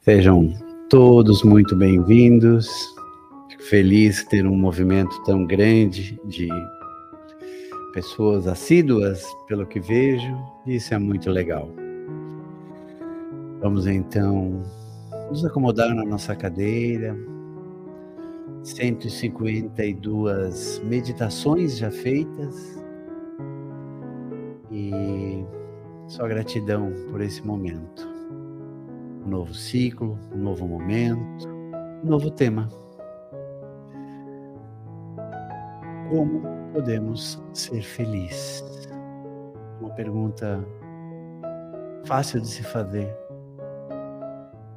Sejam todos muito bem-vindos. Fico feliz ter um movimento tão grande de pessoas assíduas, pelo que vejo, isso é muito legal. Vamos então nos acomodar na nossa cadeira. 152 meditações já feitas. E só gratidão por esse momento um novo ciclo, um novo momento, um novo tema. Como podemos ser felizes? Uma pergunta fácil de se fazer,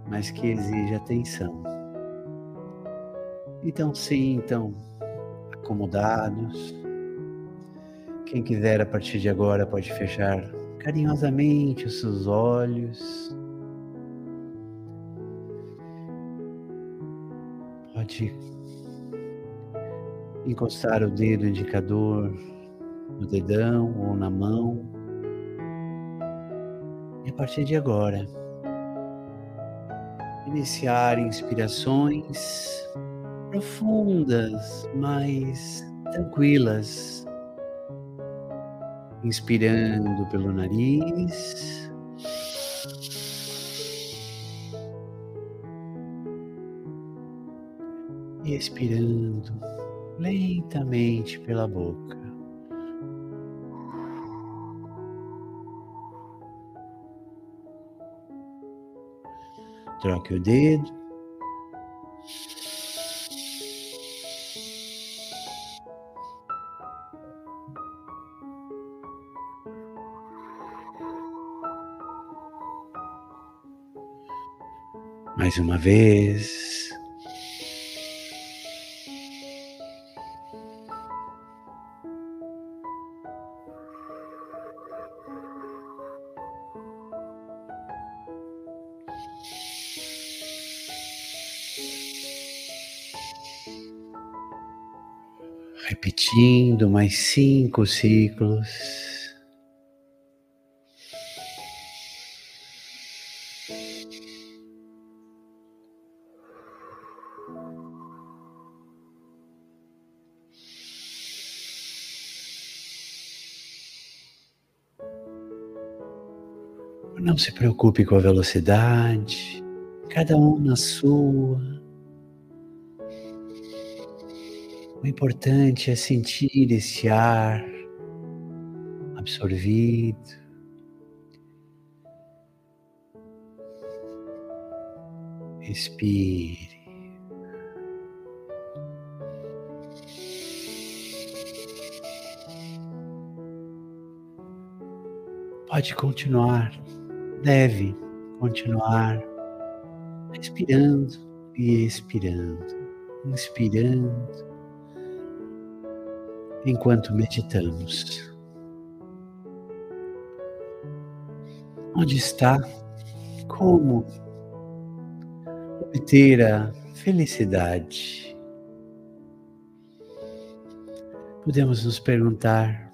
mas que exige atenção. Então, sim, então, acomodados. Quem quiser a partir de agora pode fechar carinhosamente os seus olhos Pode encostar o dedo indicador no dedão ou na mão. E a partir de agora, iniciar inspirações profundas, mais tranquilas. Inspirando pelo nariz e expirando lentamente pela boca. Troque o dedo. Mais uma vez. Repetindo mais cinco ciclos. Não se preocupe com a velocidade, cada um na sua. O importante é sentir esse ar absorvido. Respire. Pode continuar, deve continuar respirando e expirando, inspirando enquanto meditamos. Onde está? Como obter a felicidade? Podemos nos perguntar: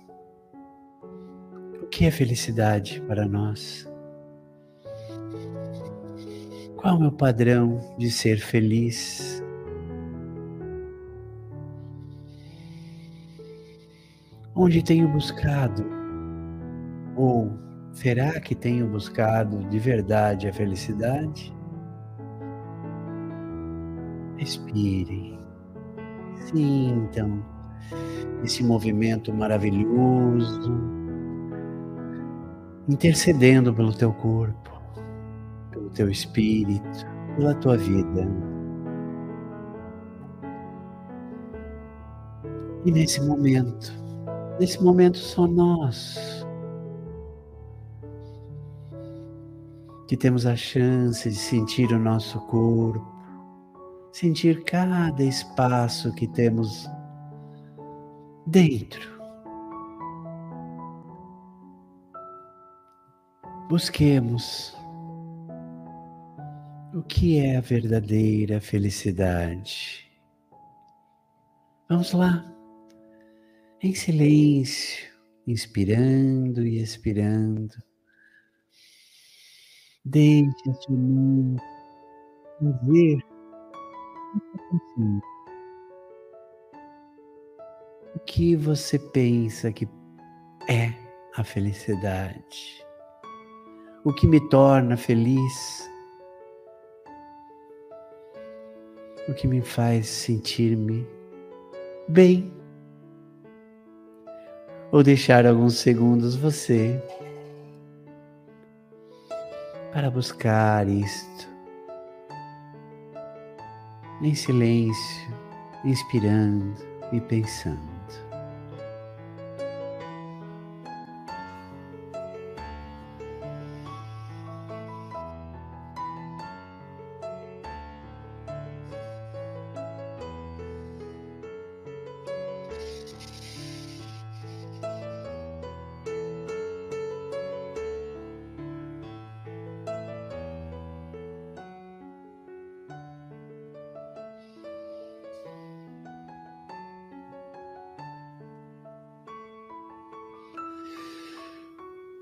o que é felicidade para nós? Qual é o meu padrão de ser feliz? Onde tenho buscado? Ou será que tenho buscado de verdade a felicidade? Respirem, sintam esse movimento maravilhoso, intercedendo pelo teu corpo, pelo teu espírito, pela tua vida. E nesse momento, Nesse momento, só nós que temos a chance de sentir o nosso corpo, sentir cada espaço que temos dentro. Busquemos o que é a verdadeira felicidade. Vamos lá em silêncio, inspirando e expirando. Deixe a sua mente ver o que você pensa que é a felicidade? O que me torna feliz? O que me faz sentir-me bem? Ou deixar alguns segundos você para buscar isto em silêncio, inspirando e pensando.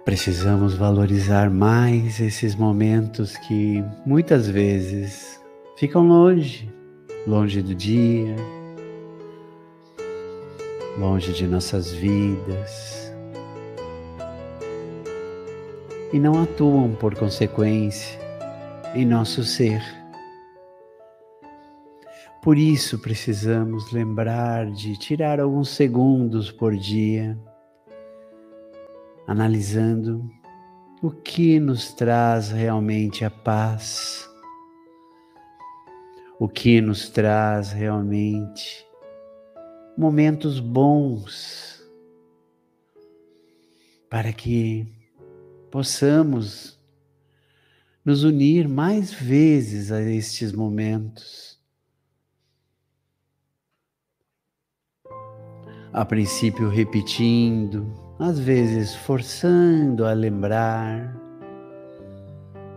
Precisamos valorizar mais esses momentos que muitas vezes ficam longe, longe do dia, longe de nossas vidas e não atuam por consequência em nosso ser. Por isso precisamos lembrar de tirar alguns segundos por dia analisando o que nos traz realmente a paz, o que nos traz realmente momentos bons, para que possamos nos unir mais vezes a estes momentos. A princípio, repetindo, às vezes forçando a lembrar,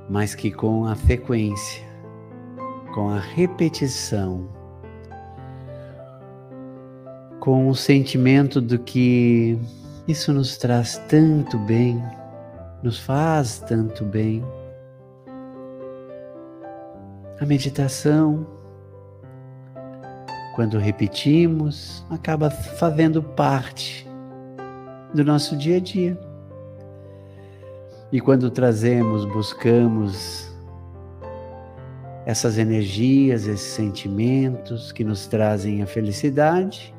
mas que com a frequência, com a repetição, com o sentimento do que isso nos traz tanto bem, nos faz tanto bem. A meditação, quando repetimos, acaba fazendo parte do nosso dia a dia. E quando trazemos, buscamos essas energias, esses sentimentos que nos trazem a felicidade,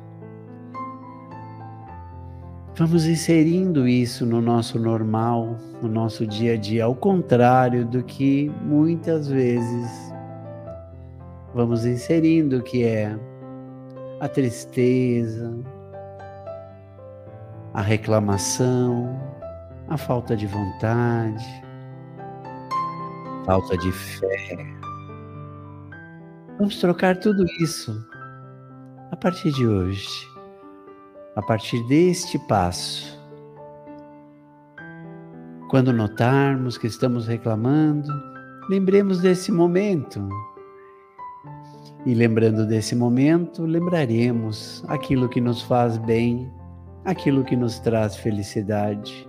vamos inserindo isso no nosso normal, no nosso dia a dia, ao contrário do que muitas vezes vamos inserindo, que é a tristeza, a reclamação, a falta de vontade, falta de fé. Vamos trocar tudo isso a partir de hoje, a partir deste passo. Quando notarmos que estamos reclamando, lembremos desse momento. E lembrando desse momento, lembraremos aquilo que nos faz bem aquilo que nos traz felicidade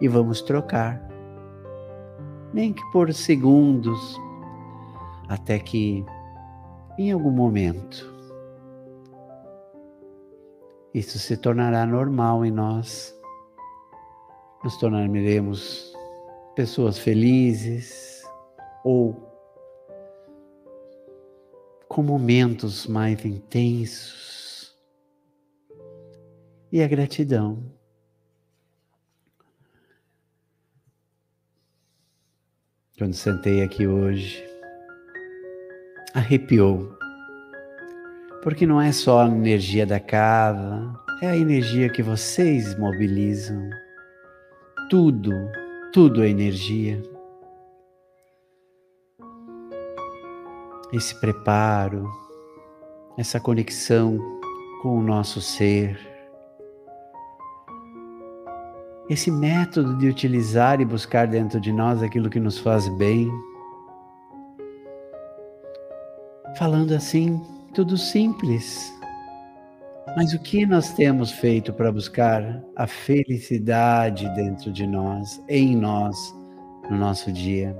e vamos trocar. Nem que por segundos, até que em algum momento isso se tornará normal em nós. Nos tornaremos pessoas felizes ou com momentos mais intensos e a gratidão. Quando sentei aqui hoje, arrepiou. Porque não é só a energia da casa, é a energia que vocês mobilizam. Tudo, tudo é energia. Esse preparo, essa conexão com o nosso ser, esse método de utilizar e buscar dentro de nós aquilo que nos faz bem. Falando assim, tudo simples. Mas o que nós temos feito para buscar a felicidade dentro de nós, em nós, no nosso dia?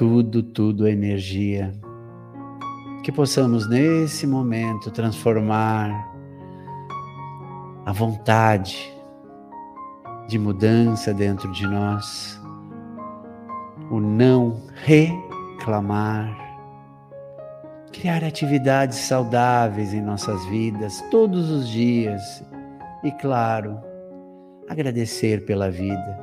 tudo, tudo é energia. Que possamos nesse momento transformar a vontade de mudança dentro de nós, o não reclamar, criar atividades saudáveis em nossas vidas todos os dias e, claro, agradecer pela vida,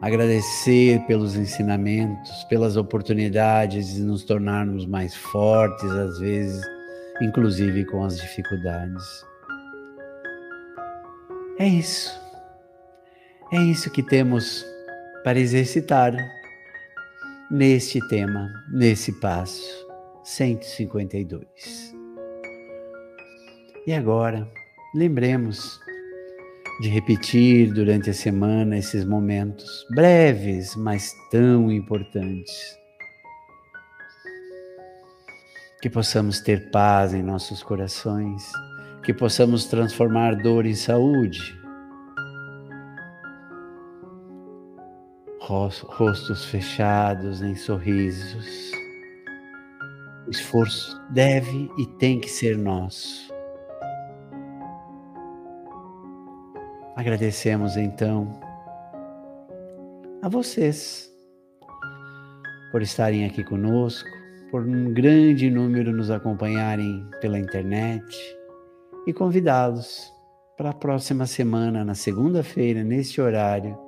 agradecer pelos ensinamentos, pelas oportunidades de nos tornarmos mais fortes, às vezes, inclusive com as dificuldades. É isso. É isso que temos para exercitar neste tema, nesse passo 152. E agora, lembremos de repetir durante a semana esses momentos breves, mas tão importantes. Que possamos ter paz em nossos corações que possamos transformar dor em saúde. Rostos fechados em sorrisos. O esforço deve e tem que ser nosso. Agradecemos então a vocês por estarem aqui conosco, por um grande número nos acompanharem pela internet e convidá-los para a próxima semana, na segunda-feira, neste horário,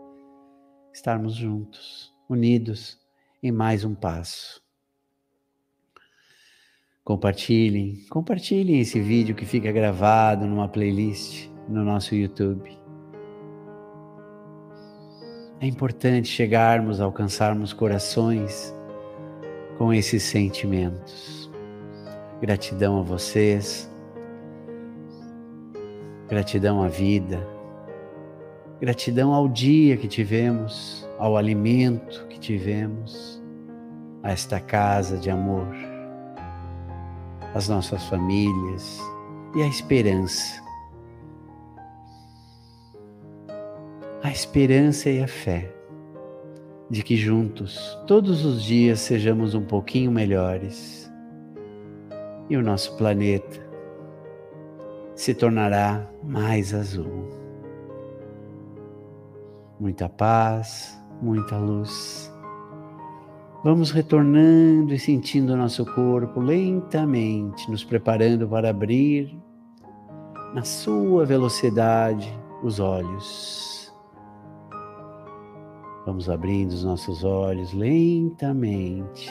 estarmos juntos, unidos em mais um passo. Compartilhem, compartilhem esse vídeo que fica gravado numa playlist no nosso YouTube. É importante chegarmos, alcançarmos corações com esses sentimentos. Gratidão a vocês Gratidão à vida, gratidão ao dia que tivemos, ao alimento que tivemos, a esta casa de amor, as nossas famílias e a esperança. A esperança e a fé de que juntos, todos os dias, sejamos um pouquinho melhores e o nosso planeta se tornará mais azul. Muita paz, muita luz. Vamos retornando e sentindo nosso corpo lentamente, nos preparando para abrir, na sua velocidade, os olhos. Vamos abrindo os nossos olhos lentamente.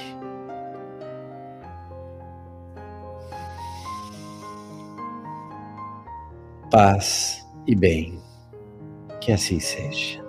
Paz e bem. Que assim seja.